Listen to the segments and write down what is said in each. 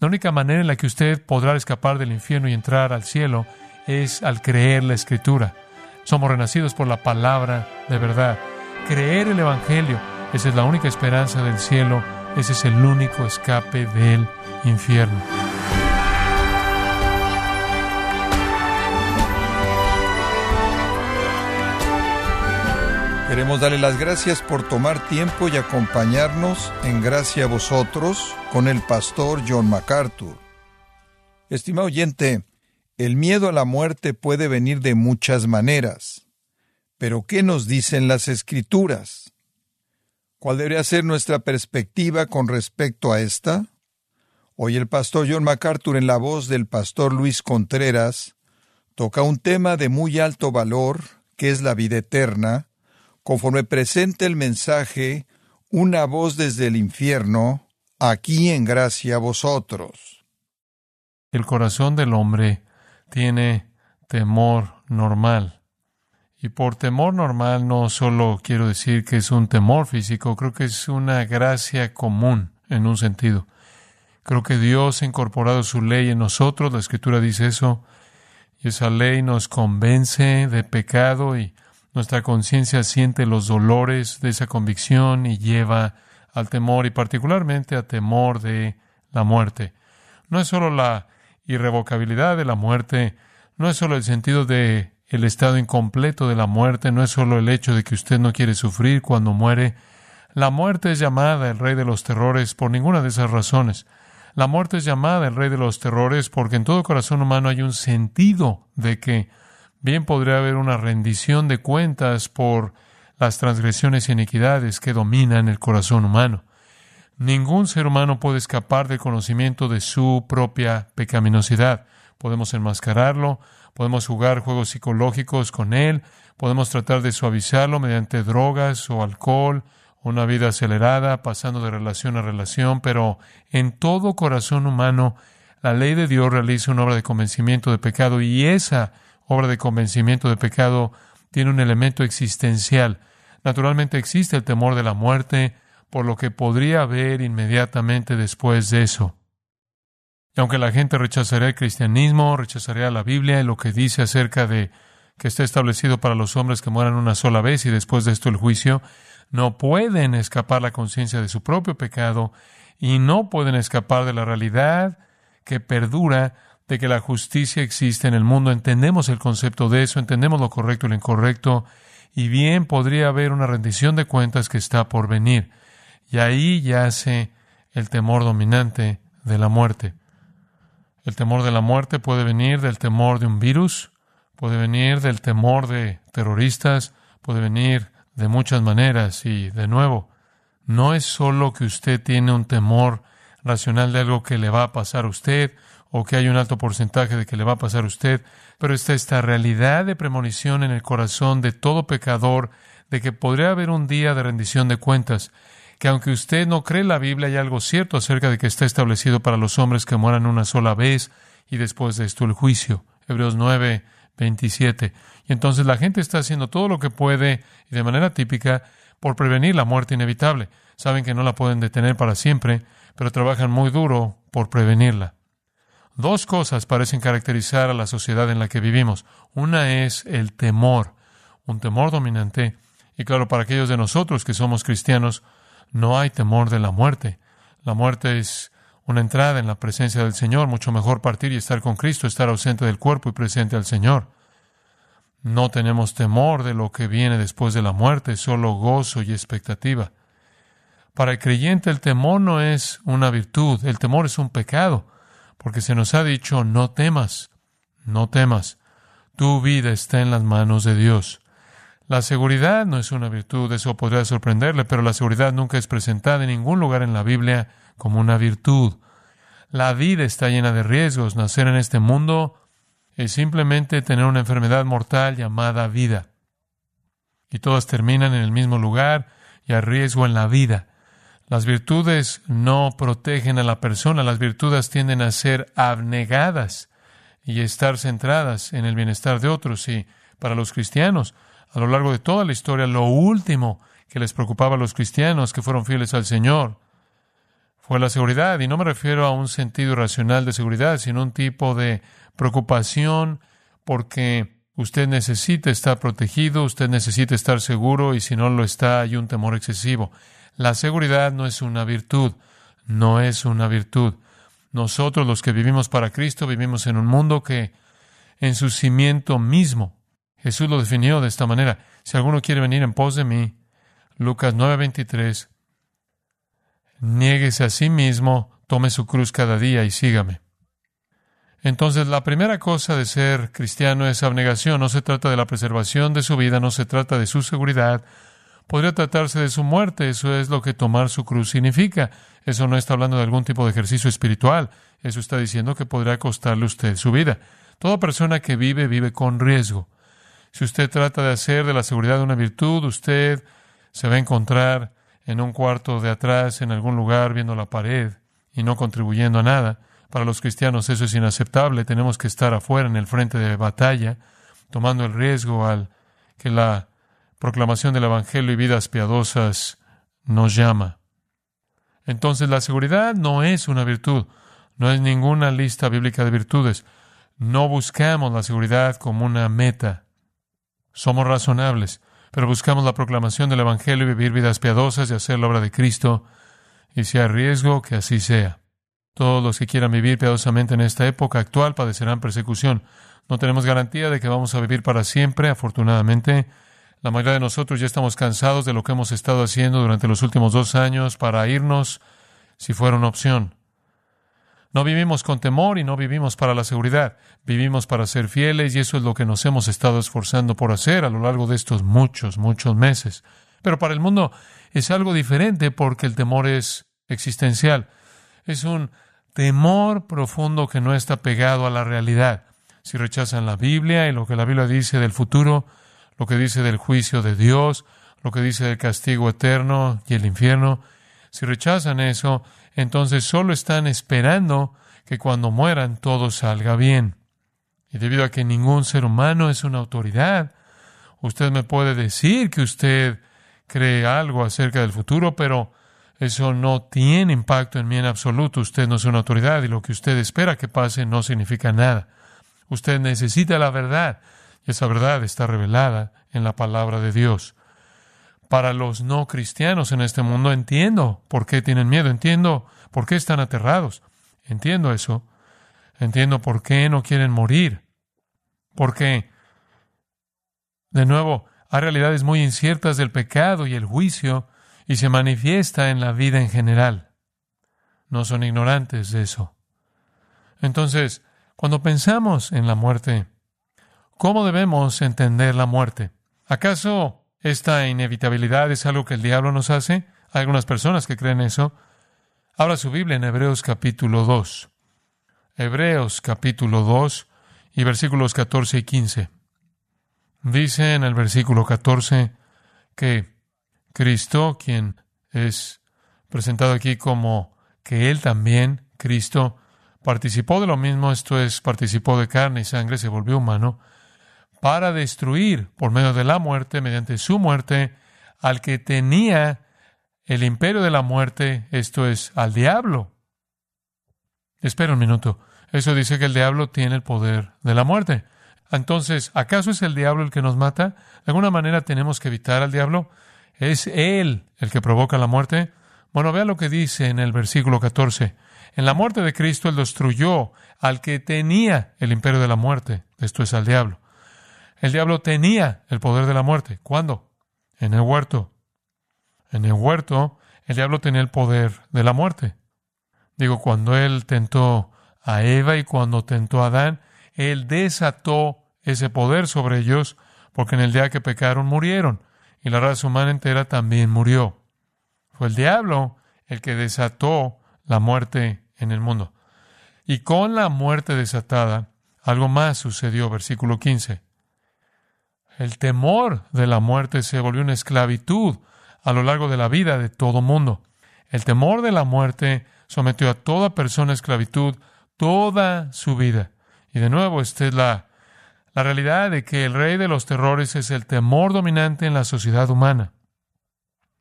La única manera en la que usted podrá escapar del infierno y entrar al cielo es al creer la Escritura. Somos renacidos por la palabra de verdad. Creer el Evangelio, esa es la única esperanza del cielo, ese es el único escape del infierno. Queremos darle las gracias por tomar tiempo y acompañarnos en Gracia a vosotros con el pastor John MacArthur. Estimado oyente, el miedo a la muerte puede venir de muchas maneras. Pero ¿qué nos dicen las escrituras? ¿Cuál debería ser nuestra perspectiva con respecto a esta? Hoy el pastor John MacArthur en la voz del pastor Luis Contreras toca un tema de muy alto valor, que es la vida eterna, conforme presenta el mensaje Una voz desde el infierno, aquí en gracia a vosotros. El corazón del hombre tiene temor normal. Y por temor normal no solo quiero decir que es un temor físico, creo que es una gracia común en un sentido. Creo que Dios ha incorporado su ley en nosotros, la escritura dice eso, y esa ley nos convence de pecado y nuestra conciencia siente los dolores de esa convicción y lleva al temor y particularmente a temor de la muerte. No es solo la irrevocabilidad de la muerte, no es solo el sentido de el estado incompleto de la muerte, no es solo el hecho de que usted no quiere sufrir cuando muere. La muerte es llamada el rey de los terrores por ninguna de esas razones. La muerte es llamada el rey de los terrores porque en todo corazón humano hay un sentido de que Bien podría haber una rendición de cuentas por las transgresiones y iniquidades que dominan el corazón humano. Ningún ser humano puede escapar del conocimiento de su propia pecaminosidad. Podemos enmascararlo, podemos jugar juegos psicológicos con él, podemos tratar de suavizarlo mediante drogas o alcohol, una vida acelerada, pasando de relación a relación, pero en todo corazón humano la ley de Dios realiza una obra de convencimiento de pecado y esa obra de convencimiento de pecado tiene un elemento existencial. Naturalmente existe el temor de la muerte, por lo que podría haber inmediatamente después de eso. Y aunque la gente rechazaría el cristianismo, rechazaría la Biblia y lo que dice acerca de que está establecido para los hombres que mueran una sola vez y después de esto el juicio, no pueden escapar la conciencia de su propio pecado y no pueden escapar de la realidad que perdura de que la justicia existe en el mundo, entendemos el concepto de eso, entendemos lo correcto y lo incorrecto, y bien podría haber una rendición de cuentas que está por venir. Y ahí yace el temor dominante de la muerte. El temor de la muerte puede venir del temor de un virus, puede venir del temor de terroristas, puede venir de muchas maneras y de nuevo, no es solo que usted tiene un temor racional de algo que le va a pasar a usted o que hay un alto porcentaje de que le va a pasar a usted, pero está esta realidad de premonición en el corazón de todo pecador de que podría haber un día de rendición de cuentas, que aunque usted no cree la Biblia, hay algo cierto acerca de que está establecido para los hombres que mueran una sola vez y después de esto el juicio. Hebreos 9, 27. Y entonces la gente está haciendo todo lo que puede y de manera típica por prevenir la muerte inevitable. Saben que no la pueden detener para siempre, pero trabajan muy duro por prevenirla. Dos cosas parecen caracterizar a la sociedad en la que vivimos. Una es el temor, un temor dominante. Y claro, para aquellos de nosotros que somos cristianos, no hay temor de la muerte. La muerte es una entrada en la presencia del Señor, mucho mejor partir y estar con Cristo, estar ausente del cuerpo y presente al Señor. No tenemos temor de lo que viene después de la muerte, solo gozo y expectativa. Para el creyente el temor no es una virtud, el temor es un pecado porque se nos ha dicho, no temas, no temas, tu vida está en las manos de Dios. La seguridad no es una virtud, eso podría sorprenderle, pero la seguridad nunca es presentada en ningún lugar en la Biblia como una virtud. La vida está llena de riesgos. Nacer en este mundo es simplemente tener una enfermedad mortal llamada vida. Y todas terminan en el mismo lugar y hay riesgo en la vida. Las virtudes no protegen a la persona, las virtudes tienden a ser abnegadas y estar centradas en el bienestar de otros. Y para los cristianos, a lo largo de toda la historia, lo último que les preocupaba a los cristianos que fueron fieles al Señor fue la seguridad. Y no me refiero a un sentido irracional de seguridad, sino un tipo de preocupación porque usted necesita estar protegido, usted necesita estar seguro y si no lo está hay un temor excesivo. La seguridad no es una virtud, no es una virtud. Nosotros los que vivimos para Cristo vivimos en un mundo que en su cimiento mismo, Jesús lo definió de esta manera. Si alguno quiere venir en pos de mí, Lucas 9:23, niéguese a sí mismo, tome su cruz cada día y sígame. Entonces, la primera cosa de ser cristiano es abnegación. No se trata de la preservación de su vida, no se trata de su seguridad. Podría tratarse de su muerte. Eso es lo que tomar su cruz significa. Eso no está hablando de algún tipo de ejercicio espiritual. Eso está diciendo que podría costarle usted su vida. Toda persona que vive, vive con riesgo. Si usted trata de hacer de la seguridad una virtud, usted se va a encontrar en un cuarto de atrás, en algún lugar, viendo la pared y no contribuyendo a nada. Para los cristianos eso es inaceptable. Tenemos que estar afuera en el frente de batalla, tomando el riesgo al que la proclamación del Evangelio y vidas piadosas nos llama. Entonces la seguridad no es una virtud, no es ninguna lista bíblica de virtudes. No buscamos la seguridad como una meta. Somos razonables, pero buscamos la proclamación del Evangelio y vivir vidas piadosas y hacer la obra de Cristo. Y si hay riesgo, que así sea. Todos los que quieran vivir piadosamente en esta época actual padecerán persecución. No tenemos garantía de que vamos a vivir para siempre, afortunadamente. La mayoría de nosotros ya estamos cansados de lo que hemos estado haciendo durante los últimos dos años para irnos si fuera una opción. No vivimos con temor y no vivimos para la seguridad. Vivimos para ser fieles y eso es lo que nos hemos estado esforzando por hacer a lo largo de estos muchos, muchos meses. Pero para el mundo es algo diferente porque el temor es existencial. Es un temor profundo que no está pegado a la realidad. Si rechazan la Biblia y lo que la Biblia dice del futuro, lo que dice del juicio de Dios, lo que dice del castigo eterno y el infierno, si rechazan eso, entonces solo están esperando que cuando mueran todo salga bien. Y debido a que ningún ser humano es una autoridad, usted me puede decir que usted cree algo acerca del futuro, pero eso no tiene impacto en mí en absoluto. Usted no es una autoridad y lo que usted espera que pase no significa nada. Usted necesita la verdad esa verdad está revelada en la palabra de Dios. Para los no cristianos en este mundo entiendo por qué tienen miedo, entiendo por qué están aterrados, entiendo eso, entiendo por qué no quieren morir, porque, de nuevo, hay realidades muy inciertas del pecado y el juicio y se manifiesta en la vida en general. No son ignorantes de eso. Entonces, cuando pensamos en la muerte, ¿cómo debemos entender la muerte? ¿Acaso esta inevitabilidad es algo que el diablo nos hace? Hay algunas personas que creen eso. Abra su Biblia en Hebreos capítulo 2. Hebreos capítulo 2 y versículos 14 y 15. Dice en el versículo 14 que Cristo, quien es presentado aquí como que Él también, Cristo, participó de lo mismo, esto es, participó de carne y sangre, se volvió humano, para destruir por medio de la muerte, mediante su muerte, al que tenía el imperio de la muerte, esto es, al diablo. Espera un minuto. Eso dice que el diablo tiene el poder de la muerte. Entonces, ¿acaso es el diablo el que nos mata? ¿De alguna manera tenemos que evitar al diablo? ¿Es Él el que provoca la muerte? Bueno, vea lo que dice en el versículo 14. En la muerte de Cristo Él destruyó al que tenía el imperio de la muerte, esto es al diablo. El diablo tenía el poder de la muerte. ¿Cuándo? En el huerto. En el huerto, el diablo tenía el poder de la muerte. Digo, cuando él tentó a Eva y cuando tentó a Adán, él desató ese poder sobre ellos, porque en el día que pecaron murieron y la raza humana entera también murió. Fue el diablo el que desató la muerte en el mundo. Y con la muerte desatada, algo más sucedió, versículo 15. El temor de la muerte se volvió una esclavitud a lo largo de la vida de todo mundo. El temor de la muerte sometió a toda persona a esclavitud toda su vida. Y de nuevo, esta es la la realidad de que el rey de los terrores es el temor dominante en la sociedad humana.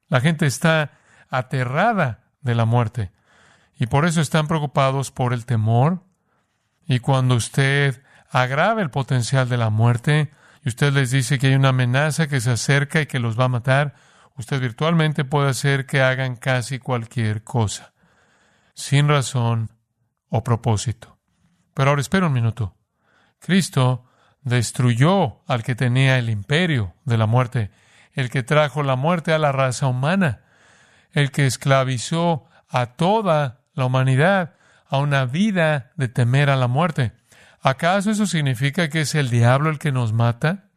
La gente está aterrada de la muerte. Y por eso están preocupados por el temor. Y cuando usted agrava el potencial de la muerte usted les dice que hay una amenaza que se acerca y que los va a matar, usted virtualmente puede hacer que hagan casi cualquier cosa, sin razón o propósito. Pero ahora espera un minuto. Cristo destruyó al que tenía el imperio de la muerte, el que trajo la muerte a la raza humana, el que esclavizó a toda la humanidad a una vida de temer a la muerte. ¿Acaso eso significa que es el diablo el que nos mata?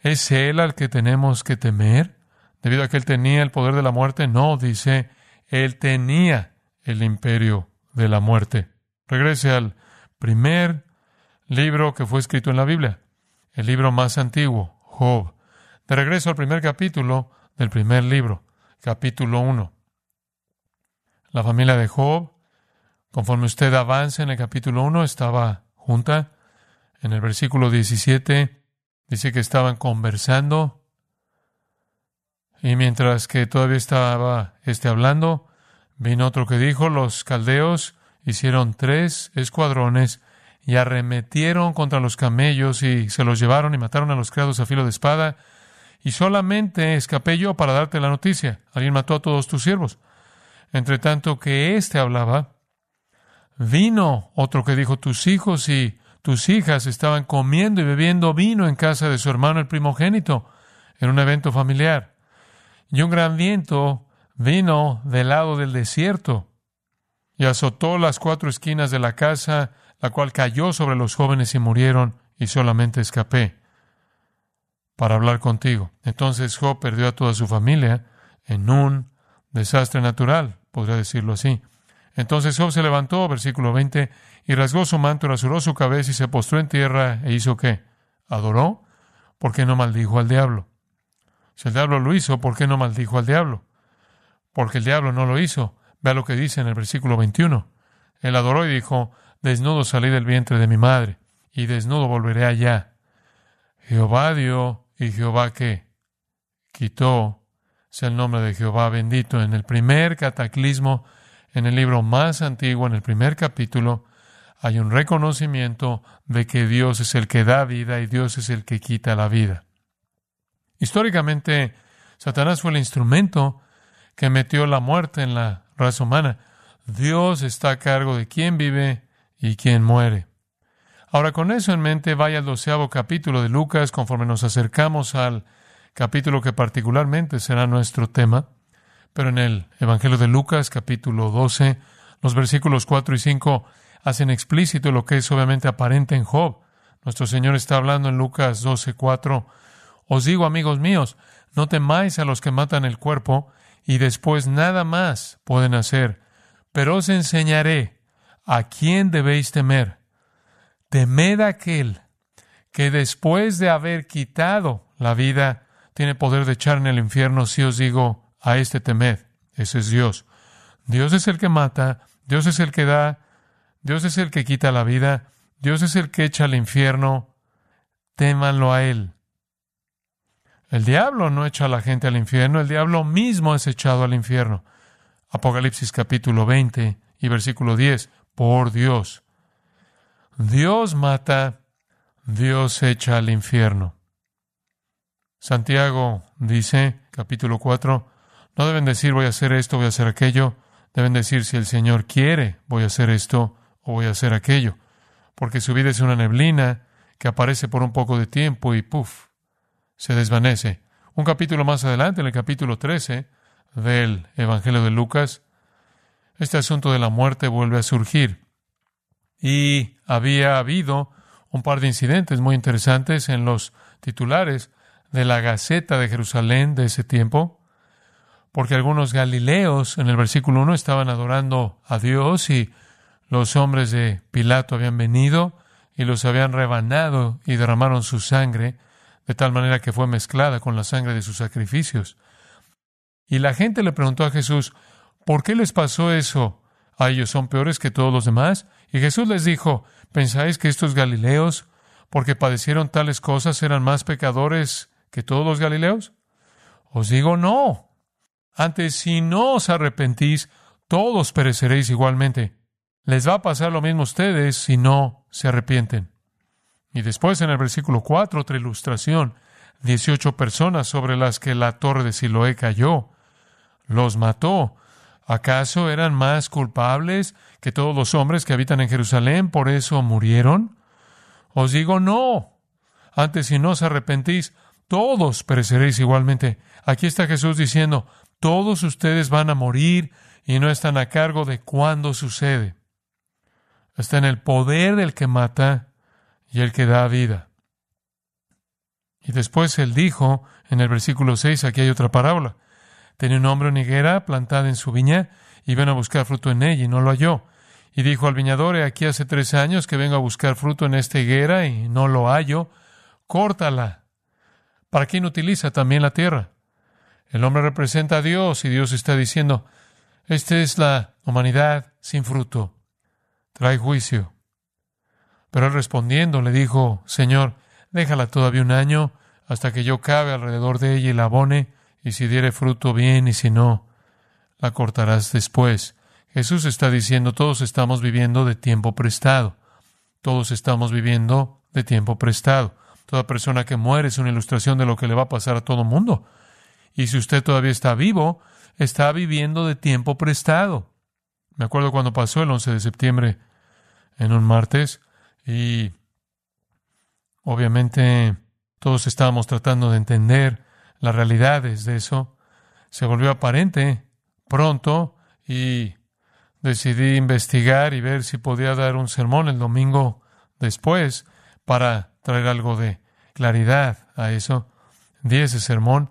¿Es él al que tenemos que temer? Debido a que él tenía el poder de la muerte, no, dice, él tenía el imperio de la muerte. Regrese al primer libro que fue escrito en la Biblia, el libro más antiguo, Job. De regreso al primer capítulo del primer libro, capítulo 1. La familia de Job, conforme usted avance en el capítulo 1, estaba junta. En el versículo 17 dice que estaban conversando y mientras que todavía estaba este hablando, vino otro que dijo, los caldeos hicieron tres escuadrones y arremetieron contra los camellos y se los llevaron y mataron a los criados a filo de espada. Y solamente escapé yo para darte la noticia. Alguien mató a todos tus siervos. Entre tanto que éste hablaba, vino otro que dijo, tus hijos y tus hijas estaban comiendo y bebiendo vino en casa de su hermano el primogénito, en un evento familiar. Y un gran viento vino del lado del desierto y azotó las cuatro esquinas de la casa la cual cayó sobre los jóvenes y murieron, y solamente escapé para hablar contigo. Entonces Job perdió a toda su familia en un desastre natural, podría decirlo así. Entonces Job se levantó, versículo 20, y rasgó su manto, rasuró su cabeza y se postró en tierra e hizo qué? ¿Adoró? ¿Por qué no maldijo al diablo? Si el diablo lo hizo, ¿por qué no maldijo al diablo? Porque el diablo no lo hizo. Vea lo que dice en el versículo 21. Él adoró y dijo, Desnudo salí del vientre de mi madre, y desnudo volveré allá. Jehová dio, y Jehová qué? Quitó. Es el nombre de Jehová bendito. En el primer cataclismo, en el libro más antiguo, en el primer capítulo, hay un reconocimiento de que Dios es el que da vida y Dios es el que quita la vida. Históricamente, Satanás fue el instrumento que metió la muerte en la raza humana. Dios está a cargo de quién vive y quien muere. Ahora, con eso en mente, vaya al doceavo capítulo de Lucas, conforme nos acercamos al capítulo que particularmente será nuestro tema. Pero en el Evangelio de Lucas, capítulo 12, los versículos 4 y 5 hacen explícito lo que es obviamente aparente en Job. Nuestro Señor está hablando en Lucas 12, 4. Os digo, amigos míos, no temáis a los que matan el cuerpo y después nada más pueden hacer, pero os enseñaré ¿A quién debéis temer? Temed aquel que después de haber quitado la vida tiene poder de echar en el infierno si os digo a este temed. Ese es Dios. Dios es el que mata, Dios es el que da, Dios es el que quita la vida, Dios es el que echa al infierno. Témanlo a Él. El diablo no echa a la gente al infierno, el diablo mismo es echado al infierno. Apocalipsis capítulo 20 y versículo 10 por Dios. Dios mata, Dios echa al infierno. Santiago dice, capítulo 4, no deben decir voy a hacer esto, voy a hacer aquello, deben decir si el Señor quiere, voy a hacer esto o voy a hacer aquello, porque su vida es una neblina que aparece por un poco de tiempo y puff, se desvanece. Un capítulo más adelante, en el capítulo 13 del Evangelio de Lucas, este asunto de la muerte vuelve a surgir. Y había habido un par de incidentes muy interesantes en los titulares de la Gaceta de Jerusalén de ese tiempo, porque algunos galileos en el versículo 1 estaban adorando a Dios y los hombres de Pilato habían venido y los habían rebanado y derramaron su sangre, de tal manera que fue mezclada con la sangre de sus sacrificios. Y la gente le preguntó a Jesús, ¿Por qué les pasó eso? ¿A ellos son peores que todos los demás? Y Jesús les dijo, ¿pensáis que estos Galileos, porque padecieron tales cosas, eran más pecadores que todos los Galileos? Os digo no. Antes, si no os arrepentís, todos pereceréis igualmente. Les va a pasar lo mismo a ustedes si no se arrepienten. Y después en el versículo 4, otra ilustración, 18 personas sobre las que la torre de Siloé cayó. Los mató. ¿Acaso eran más culpables que todos los hombres que habitan en Jerusalén? ¿Por eso murieron? Os digo no. Antes si no os arrepentís, todos pereceréis igualmente. Aquí está Jesús diciendo, todos ustedes van a morir y no están a cargo de cuándo sucede. Está en el poder del que mata y el que da vida. Y después él dijo, en el versículo 6, aquí hay otra parábola. Tenía un hombre en higuera plantada en su viña, y ven a buscar fruto en ella, y no lo halló. Y dijo al viñador, aquí hace tres años que vengo a buscar fruto en esta higuera, y no lo hallo, córtala. ¿Para quién utiliza también la tierra? El hombre representa a Dios, y Dios está diciendo, esta es la humanidad sin fruto. Trae juicio. Pero él respondiendo le dijo, Señor, déjala todavía un año hasta que yo cabe alrededor de ella y la abone, y si diere fruto bien, y si no, la cortarás después. Jesús está diciendo, todos estamos viviendo de tiempo prestado. Todos estamos viviendo de tiempo prestado. Toda persona que muere es una ilustración de lo que le va a pasar a todo mundo. Y si usted todavía está vivo, está viviendo de tiempo prestado. Me acuerdo cuando pasó el 11 de septiembre en un martes y obviamente todos estábamos tratando de entender las realidades de eso. Se volvió aparente pronto y decidí investigar y ver si podía dar un sermón el domingo después para traer algo de claridad a eso. Di ese sermón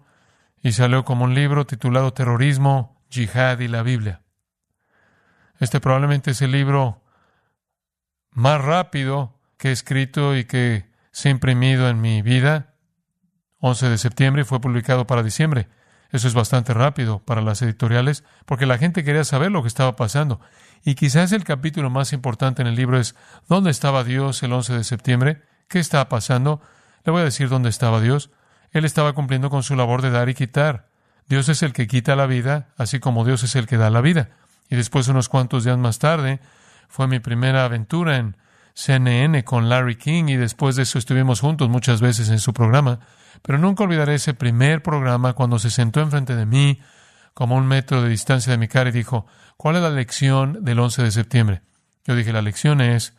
y salió como un libro titulado Terrorismo, Jihad y la Biblia. Este probablemente es el libro más rápido que he escrito y que se ha imprimido en mi vida. 11 de septiembre fue publicado para diciembre. Eso es bastante rápido para las editoriales porque la gente quería saber lo que estaba pasando. Y quizás el capítulo más importante en el libro es ¿Dónde estaba Dios el 11 de septiembre? ¿Qué estaba pasando? Le voy a decir dónde estaba Dios. Él estaba cumpliendo con su labor de dar y quitar. Dios es el que quita la vida, así como Dios es el que da la vida. Y después, unos cuantos días más tarde, fue mi primera aventura en CNN con Larry King y después de eso estuvimos juntos muchas veces en su programa. Pero nunca olvidaré ese primer programa cuando se sentó enfrente de mí, como un metro de distancia de mi cara, y dijo, ¿cuál es la lección del 11 de septiembre? Yo dije, la lección es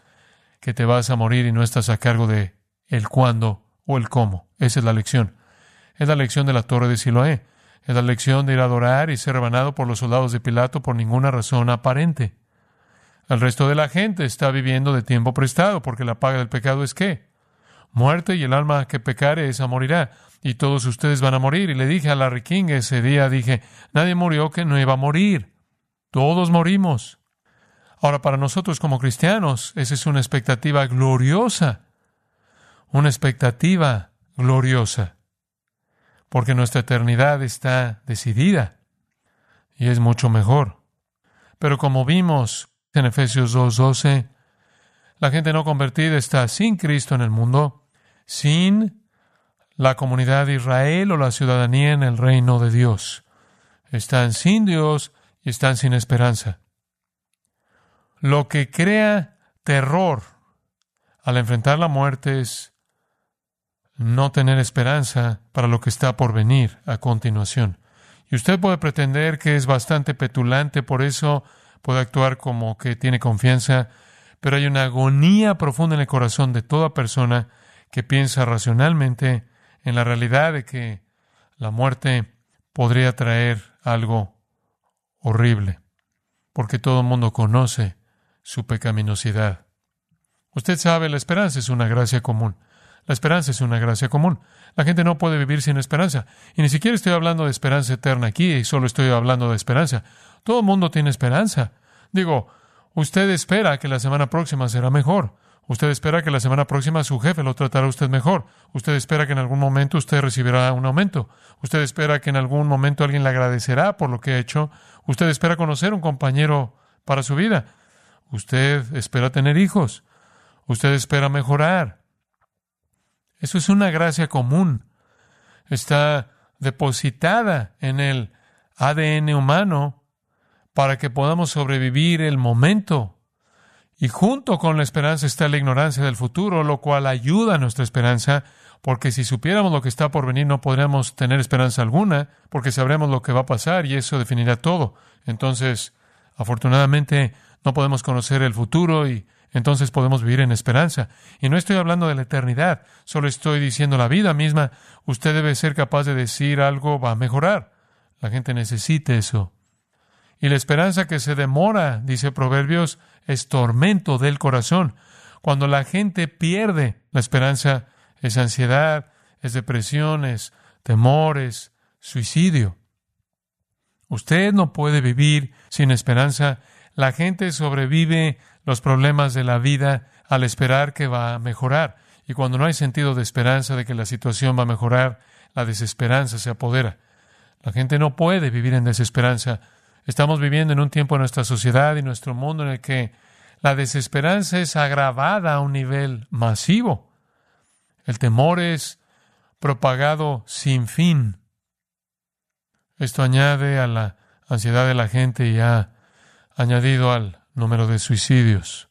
que te vas a morir y no estás a cargo de el cuándo o el cómo. Esa es la lección. Es la lección de la torre de Siloé. Es la lección de ir a adorar y ser rebanado por los soldados de Pilato por ninguna razón aparente. El resto de la gente está viviendo de tiempo prestado, porque la paga del pecado es qué? Muerte y el alma que pecare esa morirá. Y todos ustedes van a morir. Y le dije a Larry King ese día, dije, nadie murió que no iba a morir. Todos morimos. Ahora, para nosotros como cristianos, esa es una expectativa gloriosa. Una expectativa gloriosa porque nuestra eternidad está decidida y es mucho mejor. Pero como vimos en Efesios 2.12, la gente no convertida está sin Cristo en el mundo, sin la comunidad de Israel o la ciudadanía en el reino de Dios. Están sin Dios y están sin esperanza. Lo que crea terror al enfrentar la muerte es no tener esperanza para lo que está por venir a continuación. Y usted puede pretender que es bastante petulante, por eso puede actuar como que tiene confianza, pero hay una agonía profunda en el corazón de toda persona que piensa racionalmente en la realidad de que la muerte podría traer algo horrible, porque todo el mundo conoce su pecaminosidad. Usted sabe, la esperanza es una gracia común. La esperanza es una gracia común. La gente no puede vivir sin esperanza. Y ni siquiera estoy hablando de esperanza eterna aquí, y solo estoy hablando de esperanza. Todo el mundo tiene esperanza. Digo, usted espera que la semana próxima será mejor. Usted espera que la semana próxima su jefe lo tratará usted mejor. Usted espera que en algún momento usted recibirá un aumento. Usted espera que en algún momento alguien le agradecerá por lo que ha hecho. Usted espera conocer un compañero para su vida. Usted espera tener hijos. Usted espera mejorar. Eso es una gracia común. Está depositada en el ADN humano para que podamos sobrevivir el momento. Y junto con la esperanza está la ignorancia del futuro, lo cual ayuda a nuestra esperanza, porque si supiéramos lo que está por venir no podríamos tener esperanza alguna, porque sabremos lo que va a pasar y eso definirá todo. Entonces, afortunadamente, no podemos conocer el futuro y entonces podemos vivir en esperanza. Y no estoy hablando de la eternidad, solo estoy diciendo la vida misma. Usted debe ser capaz de decir algo va a mejorar. La gente necesita eso. Y la esperanza que se demora, dice Proverbios, es tormento del corazón. Cuando la gente pierde la esperanza, es ansiedad, es depresión, es temores, suicidio. Usted no puede vivir sin esperanza. La gente sobrevive los problemas de la vida al esperar que va a mejorar. Y cuando no hay sentido de esperanza de que la situación va a mejorar, la desesperanza se apodera. La gente no puede vivir en desesperanza. Estamos viviendo en un tiempo en nuestra sociedad y nuestro mundo en el que la desesperanza es agravada a un nivel masivo. El temor es propagado sin fin. Esto añade a la ansiedad de la gente y ha añadido al número de suicidios.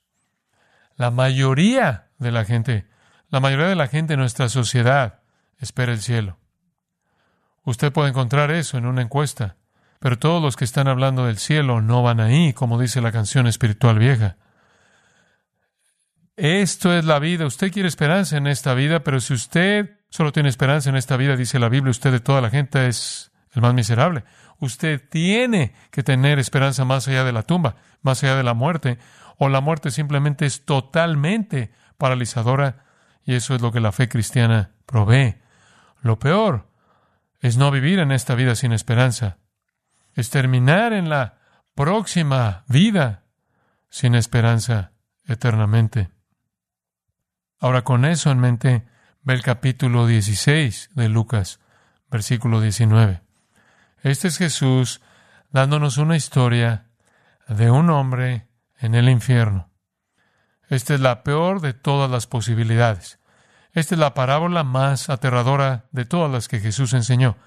La mayoría de la gente, la mayoría de la gente en nuestra sociedad espera el cielo. Usted puede encontrar eso en una encuesta, pero todos los que están hablando del cielo no van ahí, como dice la canción espiritual vieja. Esto es la vida. Usted quiere esperanza en esta vida, pero si usted solo tiene esperanza en esta vida, dice la Biblia, usted de toda la gente es el más miserable. Usted tiene que tener esperanza más allá de la tumba, más allá de la muerte, o la muerte simplemente es totalmente paralizadora, y eso es lo que la fe cristiana provee. Lo peor es no vivir en esta vida sin esperanza, es terminar en la próxima vida sin esperanza eternamente. Ahora con eso en mente, ve el capítulo 16 de Lucas, versículo 19. Este es Jesús dándonos una historia de un hombre en el infierno. Esta es la peor de todas las posibilidades. Esta es la parábola más aterradora de todas las que Jesús enseñó.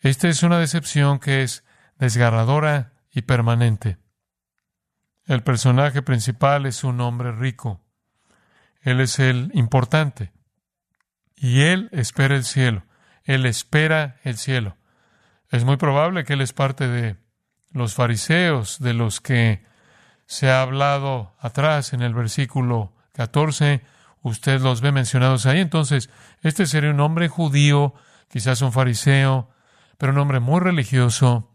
Esta es una decepción que es desgarradora y permanente. El personaje principal es un hombre rico. Él es el importante. Y él espera el cielo. Él espera el cielo. Es muy probable que él es parte de los fariseos, de los que se ha hablado atrás en el versículo 14. Usted los ve mencionados ahí. Entonces, este sería un hombre judío, quizás un fariseo, pero un hombre muy religioso,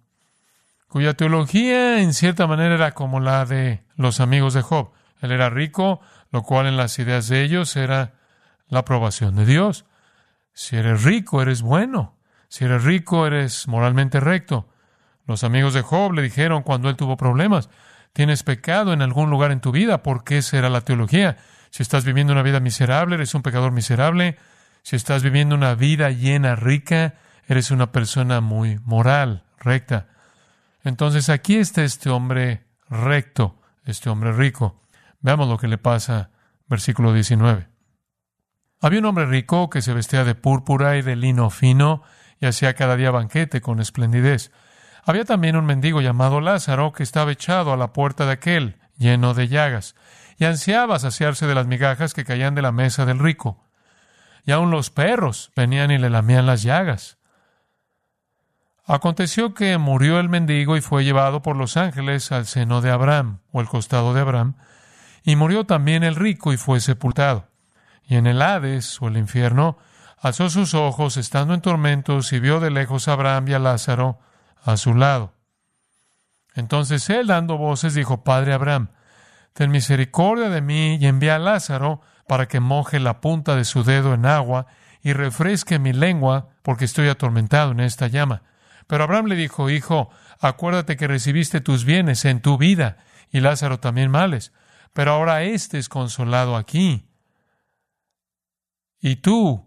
cuya teología en cierta manera era como la de los amigos de Job. Él era rico, lo cual en las ideas de ellos era la aprobación de Dios. Si eres rico, eres bueno. Si eres rico, eres moralmente recto. Los amigos de Job le dijeron cuando él tuvo problemas, tienes pecado en algún lugar en tu vida, porque esa era la teología. Si estás viviendo una vida miserable, eres un pecador miserable. Si estás viviendo una vida llena, rica, eres una persona muy moral, recta. Entonces aquí está este hombre recto, este hombre rico. Veamos lo que le pasa, versículo 19. Había un hombre rico que se vestía de púrpura y de lino fino y hacía cada día banquete con esplendidez. Había también un mendigo llamado Lázaro que estaba echado a la puerta de aquel, lleno de llagas, y ansiaba saciarse de las migajas que caían de la mesa del rico. Y aun los perros venían y le lamían las llagas. Aconteció que murió el mendigo y fue llevado por los ángeles al seno de Abraham, o el costado de Abraham, y murió también el rico y fue sepultado. Y en el Hades, o el infierno, alzó sus ojos, estando en tormentos, y vio de lejos a Abraham y a Lázaro a su lado. Entonces él, dando voces, dijo, Padre Abraham, ten misericordia de mí y envía a Lázaro para que moje la punta de su dedo en agua y refresque mi lengua, porque estoy atormentado en esta llama. Pero Abraham le dijo, Hijo, acuérdate que recibiste tus bienes en tu vida, y Lázaro también males, pero ahora éste es consolado aquí. Y tú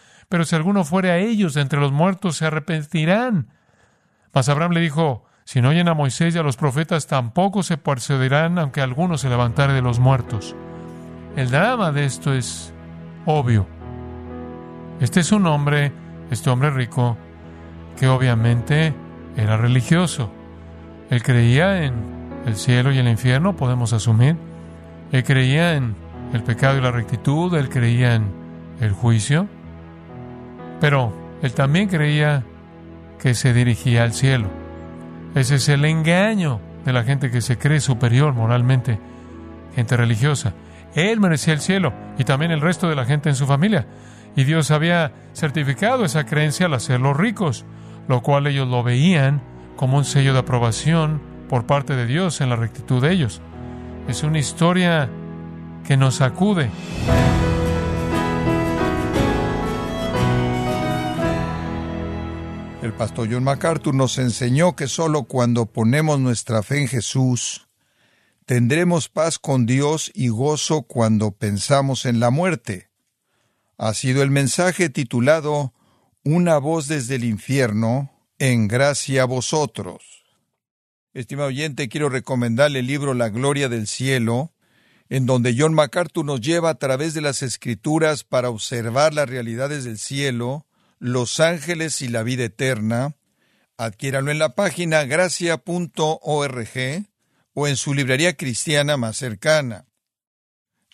pero si alguno fuere a ellos entre los muertos, se arrepentirán. Mas Abraham le dijo, si no oyen a Moisés y a los profetas, tampoco se persuadirán, aunque alguno se levantare de los muertos. El drama de esto es obvio. Este es un hombre, este hombre rico, que obviamente era religioso. Él creía en el cielo y el infierno, podemos asumir. Él creía en el pecado y la rectitud, él creía en el juicio, pero él también creía que se dirigía al cielo. Ese es el engaño de la gente que se cree superior moralmente, gente religiosa. Él merecía el cielo y también el resto de la gente en su familia. Y Dios había certificado esa creencia al hacerlos ricos, lo cual ellos lo veían como un sello de aprobación por parte de Dios en la rectitud de ellos. Es una historia que nos sacude. El pastor John MacArthur nos enseñó que solo cuando ponemos nuestra fe en Jesús, tendremos paz con Dios y gozo cuando pensamos en la muerte. Ha sido el mensaje titulado Una voz desde el infierno, en gracia a vosotros. Estimado oyente, quiero recomendarle el libro La Gloria del Cielo, en donde John MacArthur nos lleva a través de las escrituras para observar las realidades del cielo, los ángeles y la vida eterna. Adquiéralo en la página gracia.org o en su librería cristiana más cercana.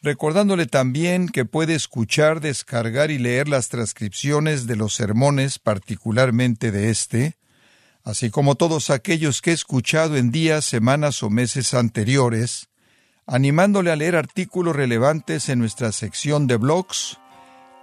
Recordándole también que puede escuchar, descargar y leer las transcripciones de los sermones, particularmente de este, así como todos aquellos que he escuchado en días, semanas o meses anteriores, animándole a leer artículos relevantes en nuestra sección de blogs,